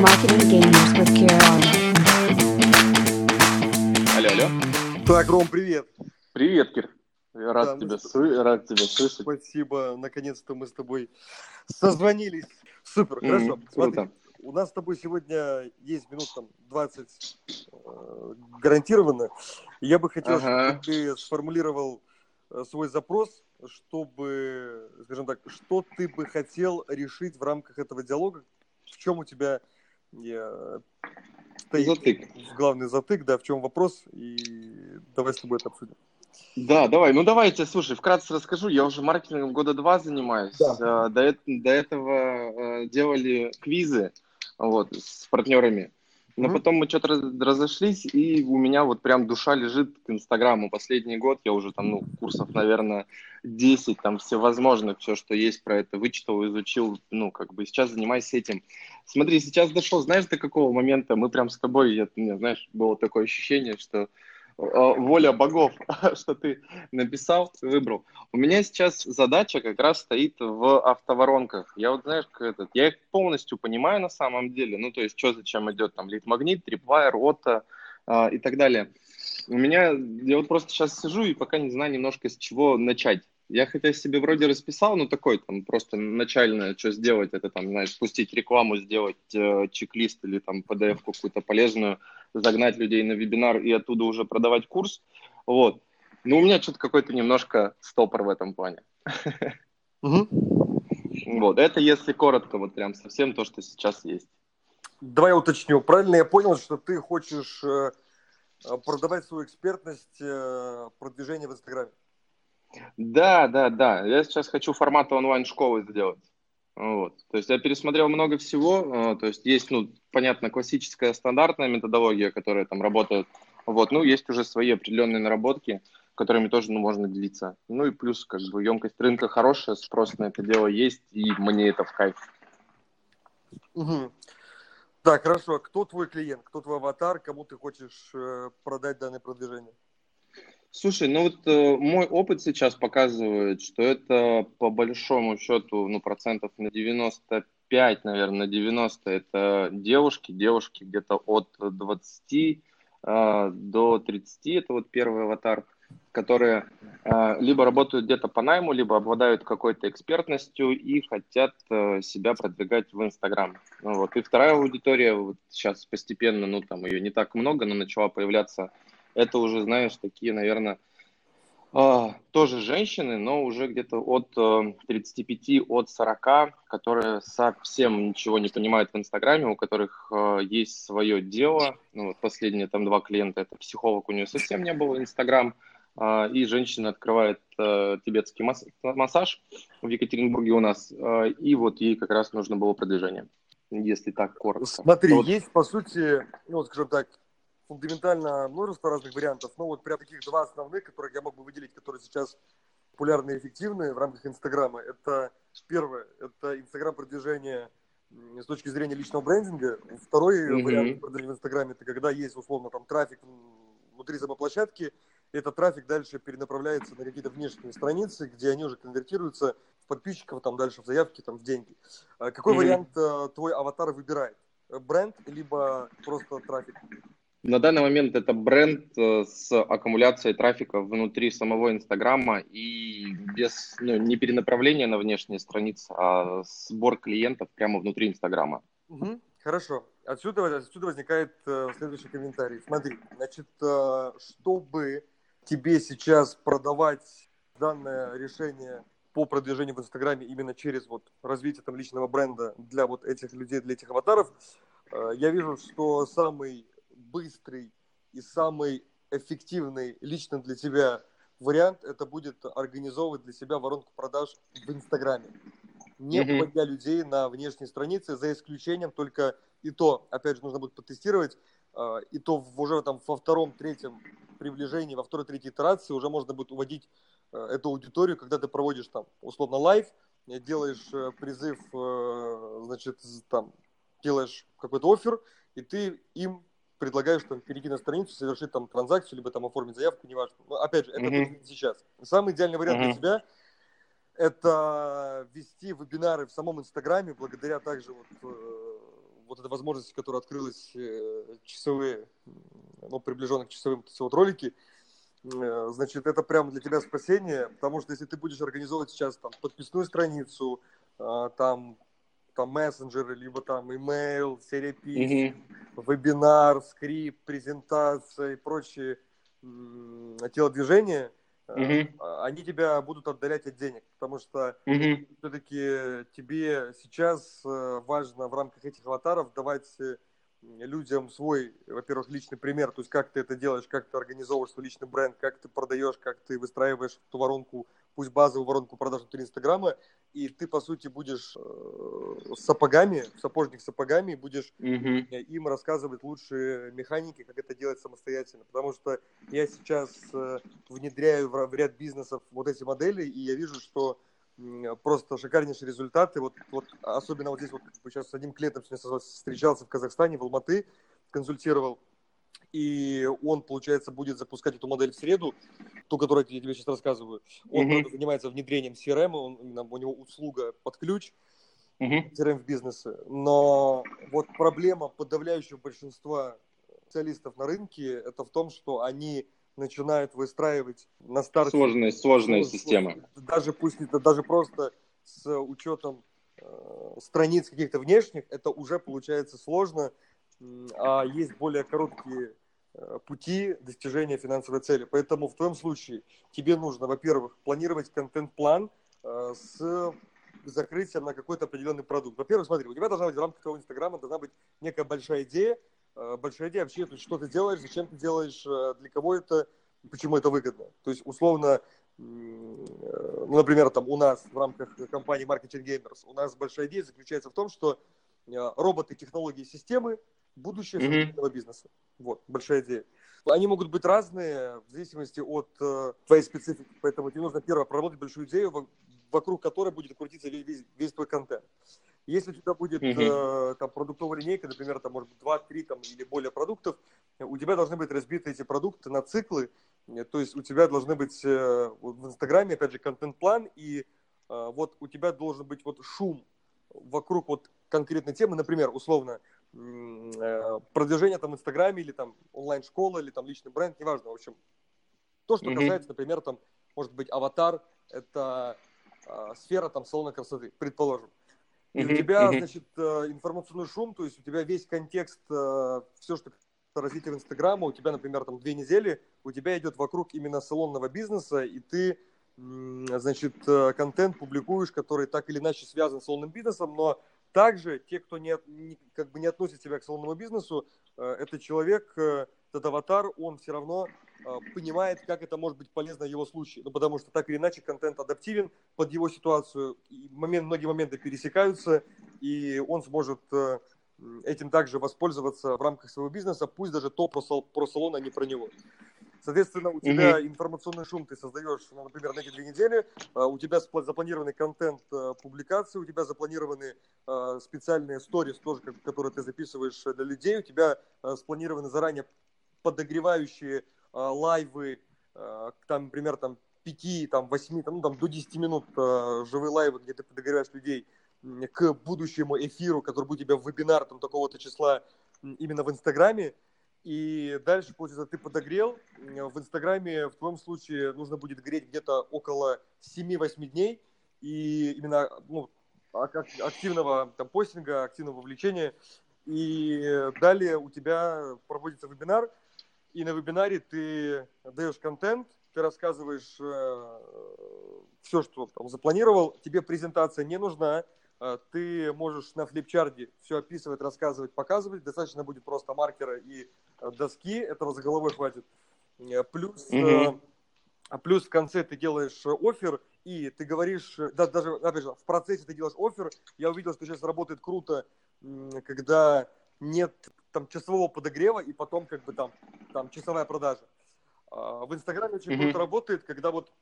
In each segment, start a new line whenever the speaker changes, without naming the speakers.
Marketing Gamers with Kira
Алло, алло.
Так, Ром, привет.
Привет, Кир. Рад,
Да,
тебя,
с-
рад тебя слышать.
Спасибо. Наконец-то мы с тобой созвонились. Супер,
М,
хорошо. Смотри,
круто.
у нас с тобой сегодня есть минут там 20 э, гарантированно. Я бы хотел,
Ага.
чтобы ты сформулировал э, свой запрос, чтобы, скажем так, что ты бы хотел решить в рамках этого диалога, в чем у тебя э, стоит
Затык.
главный затык, да, в чем вопрос, и давай с тобой это обсудим.
Да, давай. Ну, давайте, слушай, вкратце расскажу. Я уже маркетингом года два занимаюсь.
Да.
Э, До, до этого э, делали квизы вот, с партнерами. Но потом мы что-то раз- разошлись, и у меня вот прям душа лежит к Инстаграму. Последний год я уже там, ну, курсов, наверное, 10, там всевозможных, все, что есть про это, вычитал, изучил, ну, как бы сейчас занимаюсь этим. Смотри, сейчас дошел, знаешь, до какого момента мы прям с тобой, я, у меня, знаешь, было такое ощущение, что воля богов, что ты написал, выбрал. У меня сейчас задача как раз стоит в автоворонках. Я вот, знаешь, как этот, я их полностью понимаю на самом деле. Ну, то есть, что зачем идет там лид-магнит, трипвайр, отто а, и так далее. У меня, я вот просто сейчас сижу и пока не знаю немножко с чего начать. Я хотя себе вроде расписал, ну такой там просто начальное, что сделать, это там, знаешь, пустить рекламу, сделать э, чек-лист или там PDF какую-то полезную, загнать людей на вебинар и оттуда уже продавать курс. Вот. Но у меня что-то какой-то немножко стопор в этом плане. Вот. Это если коротко, вот прям совсем то, что сейчас есть.
Давай я уточню. Правильно я понял, что ты хочешь э, э, продавать свою экспертность э, продвижения в Инстаграме?
Да, да, да. Я сейчас хочу формата онлайн-школы сделать. Вот. То есть я пересмотрел много всего. э, То есть есть, ну, понятно, классическая стандартная методология, которая там работает. Вот. Ну, есть уже свои определенные наработки, которыми тоже ну, можно делиться. Ну и плюс, как бы, емкость рынка хорошая, спрос на это дело есть, и мне это в кайф.
Мгм. Так, хорошо. Кто твой клиент? Кто твой аватар? Кому ты хочешь э, продать данное продвижение?
Слушай, ну вот э, мой опыт сейчас показывает, что это по большому счету, ну, процентов на 95, наверное, на 90 это девушки, девушки где-то от 20 э, до 30, это вот первый аватар, которые э, либо работают где-то по найму, либо обладают какой-то экспертностью и хотят э, себя продвигать в Инстаграм. Ну, вот. И вторая аудитория, вот сейчас постепенно, ну там ее не так много, но начала появляться это уже, знаешь, такие, наверное, а, тоже женщины, но уже где-то от э, 35, от 40, которые совсем ничего не понимают в Инстаграме, у которых э, есть свое дело. Ну, вот последние там два клиента, это психолог, у нее совсем не было Инстаграм, а, и женщина открывает э, тибетский масс- массаж в Екатеринбурге у нас, э, и вот ей как раз нужно было продвижение, если так коротко.
Смотри,
Вот.
есть, по сути, ну, скажем так, фундаментально множество разных вариантов, но вот прям таких два основных, которых я мог бы выделить, которые сейчас популярны и эффективны в рамках Инстаграма. Это первое, это Инстаграм продвижение м, с точки зрения личного брендинга. Второй
Мгм.
вариант продвижения в Инстаграме, это когда есть, условно, там трафик внутри самой площадки, этот трафик дальше перенаправляется на какие-то внешние страницы, где они уже конвертируются в подписчиков, там дальше в заявки, там в деньги. А Какой
Мгм.
вариант э, твой аватар выбирает? Бренд, либо просто трафик?
На данный момент это бренд э, с аккумуляцией трафика внутри самого Инстаграма и без, ну, не перенаправления на внешние страницы, а сбор клиентов прямо внутри Инстаграма.
Мгм. Хорошо. Отсюда, отсюда возникает э, следующий комментарий. Смотри, значит, э, чтобы тебе сейчас продавать данное решение по продвижению в Инстаграме именно через вот развитие там личного бренда для вот этих людей, для этих аватаров, э, я вижу, что самый быстрый и самый эффективный лично для тебя вариант это будет организовывать для себя воронку продаж в Инстаграме не
Мгм.
вводя людей на внешние страницы, за исключением только и то, опять же, нужно будет потестировать, э, и то уже там во втором, третьем приближении, во второй, третьей итерации уже можно будет уводить э, эту аудиторию, когда ты проводишь там условно live, э, делаешь э, призыв, значит, там, делаешь какой-то оффер, и ты им предлагаешь там перейти на страницу, совершить там транзакцию, либо там оформить заявку, неважно. Но опять же, это не сейчас. Самый идеальный вариант для
Мгм.
тебя это вести вебинары в самом Инстаграме, благодаря также вот, э, вот этой возможности, которая открылась э, часовые, ну, приближенные к часовым вот ролики, э, значит, это прямо для тебя спасение, потому что если ты будешь организовывать сейчас там подписную страницу, там там мессенджеры, либо там имейл, серия писем, mm-hmm. вебинар, скрипт, презентация и прочие телодвижения, uh они тебя будут отдалять от денег, потому что uh все-таки тебе сейчас э, важно в рамках этих аватаров давать э, людям свой, во-первых, личный пример, то есть как ты это делаешь, как ты организовываешь свой личный бренд, как ты продаешь, как ты выстраиваешь ту воронку, пусть базовую воронку продаж внутри Инстаграма, и ты, по сути, будешь э, сапогами, сапожник с сапогами, будешь mm-hmm. им рассказывать лучшие механики, как это делать самостоятельно, потому что я сейчас э, внедряю в, в ряд бизнесов вот эти модели, и я вижу, что просто шикарнейшие результаты. Вот, вот особенно вот здесь вот сейчас с одним клиентом встречался в Казахстане, в Алматы, консультировал. И он, получается, будет запускать эту модель в среду, ту, которую я тебе сейчас рассказываю. Он mm-hmm. занимается внедрением CRM, он, у него услуга под ключ, mm-hmm. CRM в бизнесе. Но вот проблема подавляющего большинства специалистов на рынке, это в том, что они начинают выстраивать на старте...
Сложная, сложная система.
Даже пусть это даже просто с учетом э, страниц каких-то внешних, это уже получается сложно, а есть более короткие э, пути достижения финансовой цели. Поэтому в твоем случае тебе нужно, во-первых, планировать контент-план э, с закрытием на какой-то определенный продукт. Во-первых, смотри, у тебя должна быть в рамках твоего инстаграма должна быть некая большая идея, Э, большая идея вообще, то есть, что ты делаешь, зачем ты делаешь, для кого это, почему это выгодно. То есть, условно, ну, например, там у нас в рамках компании Marketing Gamers у нас большая идея заключается в том, что роботы, технологии, системы – будущее современного mm-hmm. бизнеса. Вот, большая идея. Они могут быть разные в зависимости от э, твоей специфики, поэтому тебе нужно первое проработать большую идею, вокруг которой будет крутиться весь, весь твой контент. Если у тебя будет mm-hmm. э, там продуктовая линейка, например, там может быть 2-3 там, или более продуктов, у тебя должны быть разбиты эти продукты на циклы, э, то есть у тебя должны быть э, в Инстаграме, опять же, контент-план, и э, вот у тебя должен быть вот шум вокруг вот конкретной темы, например, условно, продвижение там в Инстаграме или там онлайн-школа или там личный бренд, неважно, в общем, то, что mm-hmm. касается, например, там, может быть, аватар, это э, сфера там салона красоты, предположим. И у тебя, значит, э, информационный шум, то есть у тебя весь контекст, э, все, что развитие Инстаграма, у тебя, например, там две недели, у тебя идет вокруг именно салонного бизнеса, и ты, значит, э, контент публикуешь, который так или иначе связан с салонным бизнесом, но также те, кто не, не, как бы не относит себя к салонному бизнесу, это человек, этот аватар, он все равно э, понимает, как это может быть полезно в его случае. Ну, потому что так или иначе контент адаптивен под его ситуацию, и момент, многие моменты пересекаются, и он сможет э, этим также воспользоваться в рамках своего бизнеса, пусть даже то про, сал, про салон, а не про него. Соответственно, у тебя mm-hmm. информационный шум ты создаешь, ну, например, на эти две недели, а, у тебя запланированный контент э, публикации, у тебя запланированы э, специальные сторис тоже, которые ты записываешь для людей, у тебя э, спланированы заранее подогревающие э, лайвы, э, там, например, там 5, там, 8, там, ну, там, до 10 минут э, живые лайвы, где ты подогреваешь людей к будущему эфиру, который будет у тебя в вебинар там такого-то числа именно в Инстаграме. И дальше, получается, ты подогрел. В Инстаграме в твоем случае нужно будет греть где-то около 7-8 дней. И именно ну, активного там, постинга, активного вовлечения. И далее у тебя проводится вебинар, и на вебинаре ты даешь контент, ты рассказываешь э, все, что там запланировал, тебе презентация не нужна, э, ты можешь на флипчарте все описывать, рассказывать, показывать, достаточно будет просто маркера и доски, этого за головой хватит. Э, плюс, mm-hmm. э, плюс в конце ты делаешь офер, и ты говоришь, да, даже, опять же, в процессе ты делаешь офер, я увидел, что сейчас работает круто, когда нет там часового подогрева и потом как бы там, там часовая продажа. А, в Инстаграме очень mm-hmm. круто работает, когда вот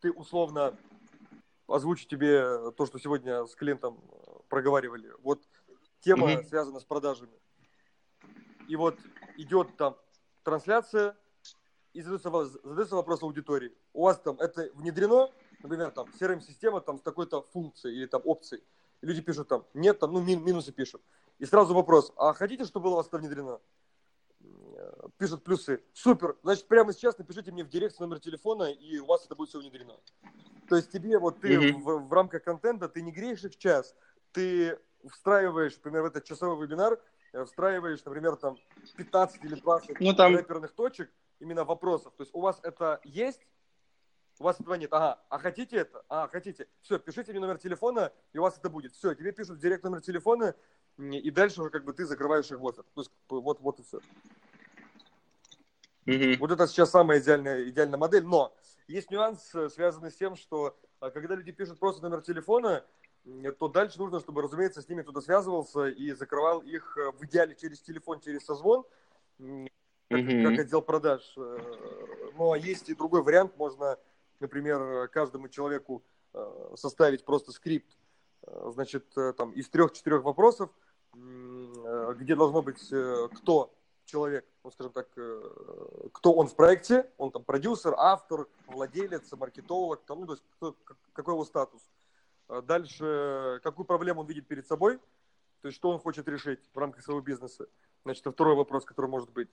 ты условно озвучу тебе то, что сегодня с клиентом э, проговаривали. Вот тема mm-hmm. связана с продажами. И вот идет там трансляция, и задается, задается вопрос аудитории. У вас там это внедрено? например, там, CRM-система там с такой-то функцией или там опцией. И люди пишут там, нет, там, ну, мин, минусы пишут. И сразу вопрос, а хотите, чтобы было у вас это внедрено? Пишут плюсы. Супер, значит, прямо сейчас напишите мне в директ номер телефона, и у вас это будет все внедрено. То есть тебе вот ты mm-hmm. в, в рамках контента, ты не греешь их час, ты встраиваешь, например, в этот часовой вебинар, э, встраиваешь, например, там 15 или 20 ну, там... рэперных точек, именно вопросов. То есть у вас это есть, у вас этого нет. Ага, а хотите это? А, хотите. Все, пишите мне номер телефона, и у вас это будет. Все, тебе пишут директ номер телефона, и дальше уже как бы ты закрываешь их вот. То есть вот, вот и все. Mm-hmm. Вот это сейчас самая идеальная, идеальная модель, но есть нюанс, э, связанный с тем, что э, когда люди пишут просто номер телефона, то дальше нужно, чтобы, разумеется, с ними кто-то связывался и закрывал их в идеале через телефон, через созвон, как, mm-hmm. как отдел продаж. Ну, а есть и другой вариант, можно, например, каждому человеку составить просто скрипт, значит, там из трех-четырех вопросов, где должно быть кто человек, ну, скажем так, кто он в проекте, он там продюсер, автор, владелец, маркетолог, там, ну, то есть кто, какой его статус. Дальше, какую проблему он видит перед собой, то есть что он хочет решить в рамках своего бизнеса. Значит, второй вопрос, который может быть.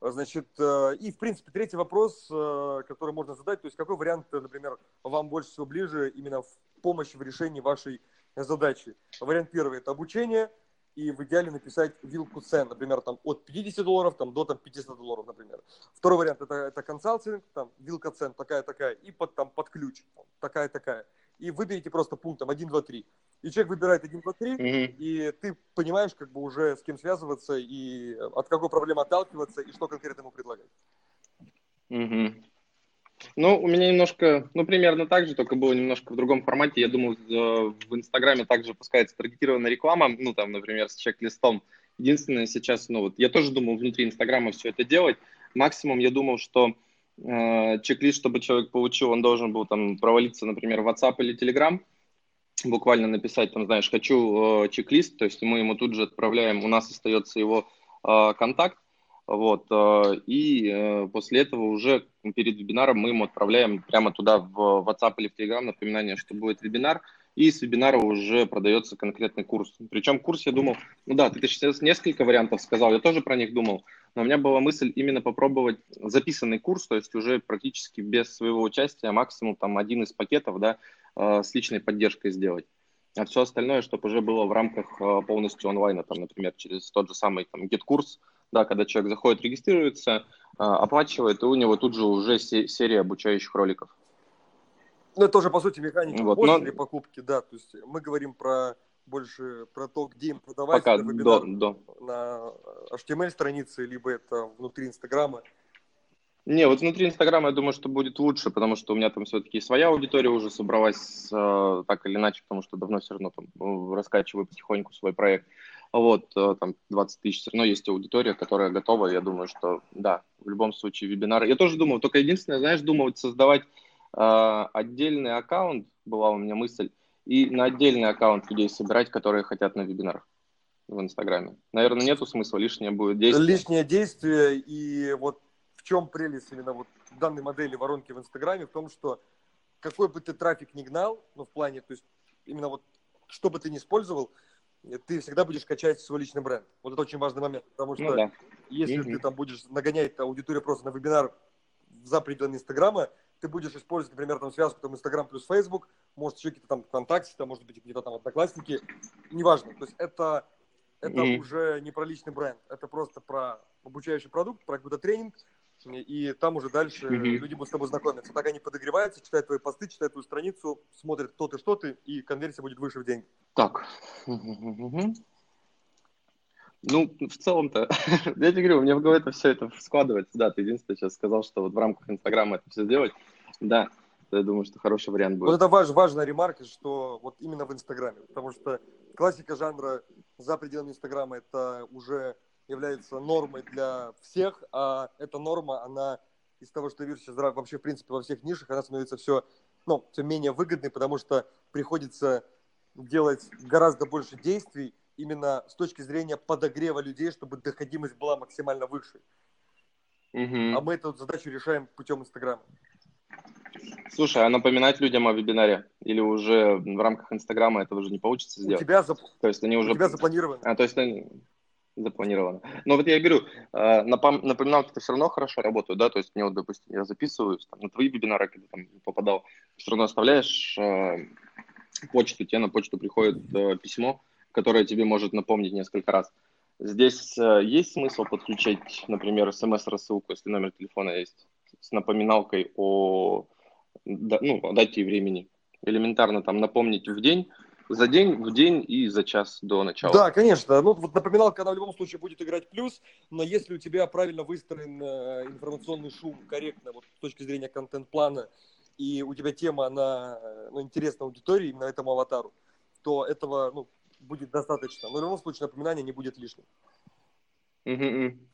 Значит, э, и, в принципе, третий вопрос, э, который можно задать, то есть какой вариант, например, вам больше всего ближе именно в помощи в решении вашей задачи. Вариант первый – это обучение, и в идеале написать вилку цен, например, там от 50 долларов там, до там, 500 долларов, например. Второй вариант это, это консалтинг, там, вилка цен такая-такая, и под, там, под ключ такая-такая. И выберите просто пунктом 1, 2, 3 и человек выбирает 1, 2, 3, mm-hmm. и ты понимаешь, как бы уже с кем связываться, и от какой проблемы отталкиваться, и что конкретно ему предлагать.
Mm-hmm. Ну, у меня немножко, ну, примерно так же, только было немножко в другом формате. Я думаю, в Инстаграме также пускается таргетированная реклама, ну, там, например, с чек-листом. Единственное, сейчас, ну, вот, я тоже думал внутри Инстаграма все это делать. Максимум я думал, что э, чек-лист, чтобы человек получил, он должен был там провалиться, например, в WhatsApp или Telegram, буквально написать, там, знаешь, хочу э, чек-лист, то есть мы ему тут же отправляем, у нас остается его э, контакт, вот, э, и э, после этого уже перед вебинаром мы ему отправляем прямо туда в WhatsApp или в Telegram напоминание, что будет вебинар, и с вебинара уже продается конкретный курс. Причем курс, я думал, ну да, ты сейчас несколько вариантов сказал, я тоже про них думал, но у меня была мысль именно попробовать записанный курс, то есть уже практически без своего участия, максимум там один из пакетов, да, Э, с личной поддержкой сделать. А все остальное, чтобы уже было в рамках э, полностью онлайна, там, например, через тот же самый там, GitKurs, да, когда человек заходит, регистрируется, э, оплачивает, и у него тут же уже серия обучающих роликов.
Ну, это тоже, по сути, механика вот, но... покупки, да, то есть мы говорим про больше про то, где им продавать
Пока до, до.
на HTML-странице, либо это внутри Инстаграма.
Не, вот внутри Инстаграма я думаю, что будет лучше, потому что у меня там все-таки своя аудитория уже собралась э, так или иначе, потому что давно все равно там ну, раскачиваю потихоньку свой проект. Вот, э, там 20 тысяч, все равно есть аудитория, которая готова, я думаю, что да, в любом случае вебинары. Я тоже думал, только единственное, знаешь, думал создавать э, отдельный аккаунт, была у меня мысль, и на отдельный аккаунт людей собирать, которые хотят на вебинарах в Инстаграме. Наверное, нету смысла, лишнее будет действие.
Лишнее действие, и вот в чем прелесть именно вот данной модели воронки в Инстаграме? В том, что какой бы ты трафик ни гнал, ну, в плане, то есть именно вот что бы ты ни использовал, ты всегда будешь качать свой личный бренд. Вот это очень важный момент, потому что ну, да. если mm-hmm. ты там будешь нагонять аудиторию просто на вебинар за пределами Инстаграма, ты будешь использовать, например, там связку там Инстаграм плюс Фейсбук, может еще какие-то там ВКонтакте, там, может быть, где-то там Одноклассники, неважно. То есть это, это mm-hmm. уже не про личный бренд, это просто про обучающий продукт, про какой-то тренинг, и там уже дальше mm-hmm. люди будут с тобой знакомиться. Так они подогреваются, читают твои посты, читают твою страницу, смотрят, кто ты, что ты, и конверсия будет выше в день.
Так. Ну, в целом-то, я тебе говорю, у меня в голове это все это складывается. Да, ты единственное сейчас сказал, что вот в рамках Инстаграма это все сделать. Да, я думаю, что хороший вариант будет.
Вот это важ, важная ремарка, что вот именно в Инстаграме. Потому что классика жанра за пределами Инстаграма это уже является нормой для всех, а эта норма, она из того, что вижу сейчас вообще, в принципе, во всех нишах, она становится все, ну, все менее выгодной, потому что приходится делать гораздо больше действий именно с точки зрения подогрева людей, чтобы доходимость была максимально выше.
Угу.
А мы эту задачу решаем путем Инстаграма.
Слушай, а напоминать людям о вебинаре? Или уже в рамках Инстаграма этого уже не получится
У
сделать?
тебя, зап-
То есть они
у
уже...
тебя запланировано.
А, то есть они запланировано. Но вот я говорю, э, напом- напоминалки-то все равно хорошо работают, да, то есть мне вот, допустим, я записываюсь там, на твои вебинары, когда там попадал, все равно оставляешь э, почту, тебе на почту приходит э, письмо, которое тебе может напомнить несколько раз. Здесь э, есть смысл подключить, например, смс-рассылку, если номер телефона есть, с напоминалкой о, ну, о дате и времени. Элементарно там напомнить в день, за день, в день и за час до начала.
Да, конечно. Ну, вот напоминалка, она в любом случае будет играть плюс, но если у тебя правильно выстроен э, информационный шум корректно, вот с точки зрения контент-плана, и у тебя тема, она э, ну, интересна аудитории, именно этому аватару, то этого ну, будет достаточно. Но в любом случае напоминание не будет лишним.
Мгм.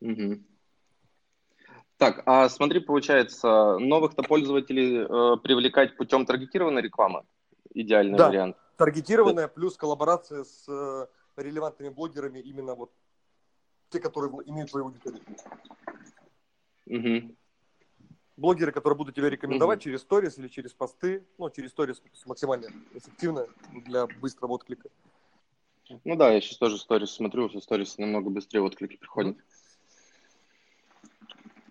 Мгм. Так, а смотри, получается, новых-то пользователей э, привлекать путем таргетированной рекламы идеальный
Да.
вариант.
Таргетированная плюс коллаборация с э, релевантными блогерами, именно вот те, которые имеют твою аудиторию.
Мгм.
Блогеры, которые будут тебя рекомендовать через сторис или через посты, ну, через сторис максимально эффективно для быстрого отклика.
Ну да, я сейчас тоже сторис смотрю, что сторис намного быстрее отклики приходят.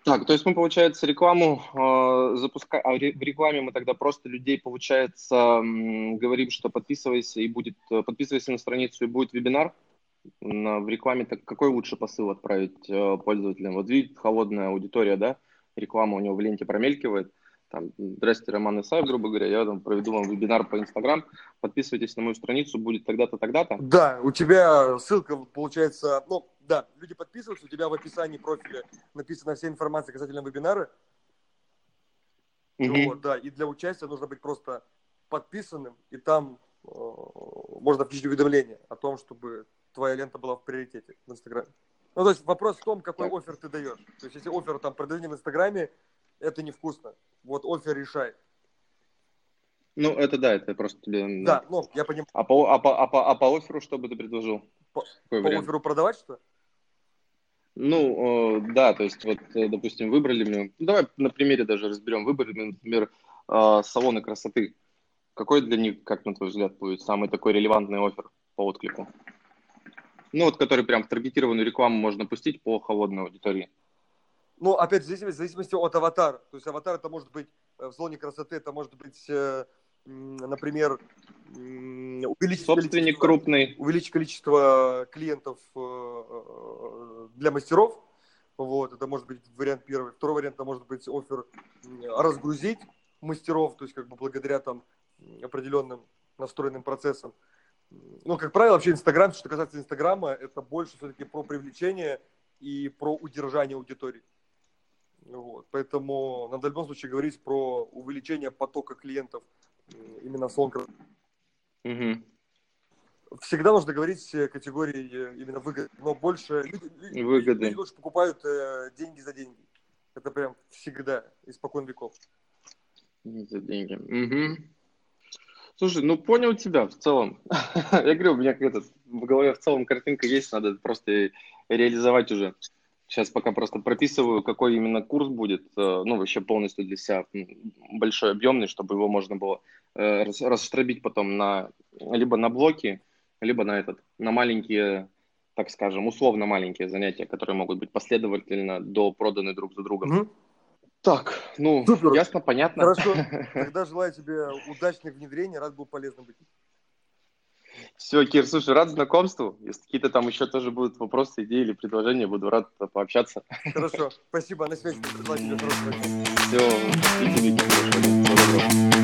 Так, то есть мы, получается, рекламу э, запускаем, а ре- в рекламе мы тогда просто людей, получается, м, говорим, что подписывайся и будет, э, подписывайся на страницу и будет вебинар. На- в рекламе так какой лучше посыл отправить э, пользователям? Вот видит холодная аудитория, да, реклама у него в ленте промелькивает. Там, здрасте, Роман Исаев, грубо говоря, я там проведу вам вебинар по Инстаграм, подписывайтесь на мою страницу, будет тогда-то, тогда-то.
Да, у тебя ссылка получается, ну, да, люди подписываются, у тебя в описании профиля написана вся информация касательно вебинара,
Мгм.
Вот, да, и для участия нужно быть просто подписанным, и там э, можно включить уведомление о том, чтобы твоя лента была в приоритете в Инстаграме. Ну, то есть вопрос в том, какой офер ты даешь. То есть если офер там продвижение в Инстаграме, это невкусно. Вот офер решает.
Ну, это да, это просто тебе...
Да, ну, я понимаю,
А по, а, по, а, по, а по офферу что бы ты предложил?
По-
Какой
по
вариант?
оферу продавать что?
Ну, э, да, то есть вот, э, допустим, выбрали мы, ну, давай на примере даже разберем, выбрали мы, например, э, салоны красоты. Какой для них, как на твой взгляд, будет самый такой релевантный оффер по отклику? Ну, вот который прям в таргетированную рекламу можно пустить по холодной аудитории.
Ну, опять в зависимости, в зависимости от аватара. То есть аватар это может быть в салоне красоты, это может быть, например, увеличить
Собственник
количество-
крупный.
увеличить количество клиентов э, э, для мастеров. Вот, это может быть вариант первый. Второй вариант, это может быть офер разгрузить мастеров, то есть как бы благодаря там определенным настроенным процессам. Ну, как правило, вообще Инстаграм, что касается Инстаграма, это больше все-таки про привлечение и про удержание аудитории. Вот. Поэтому надо в любом случае говорить про увеличение потока клиентов именно красоты
Мгм.
всегда нужно говорить э, категории э, именно выгоды, но больше люди,
Выгоды.
люди лучше покупают э, деньги за деньги. Это прям всегда, испокон веков.
Не За деньги. Мгм. Слушай, ну понял тебя в целом. Я говорю, у меня как-то в голове в целом картинка есть, надо просто реализовать уже. Сейчас пока просто прописываю, какой именно курс будет, э, ну, вообще полностью для себя большой, объемный, чтобы его можно было э, рас- расштрабить потом на либо на блоки, либо на этот, на маленькие, так скажем, условно маленькие занятия, которые могут быть последовательно до проданы друг за другом. Так, ну,
Супер.
ясно, понятно.
Хорошо. Тогда желаю тебе удачных внедрений, рад был полезным быть.
Все, Кир, слушай, рад знакомству. Если какие-то там еще тоже будут вопросы, идеи или предложения, буду рад пообщаться.
Хорошо. Спасибо. На связи.
Все, большое. Всего доброго.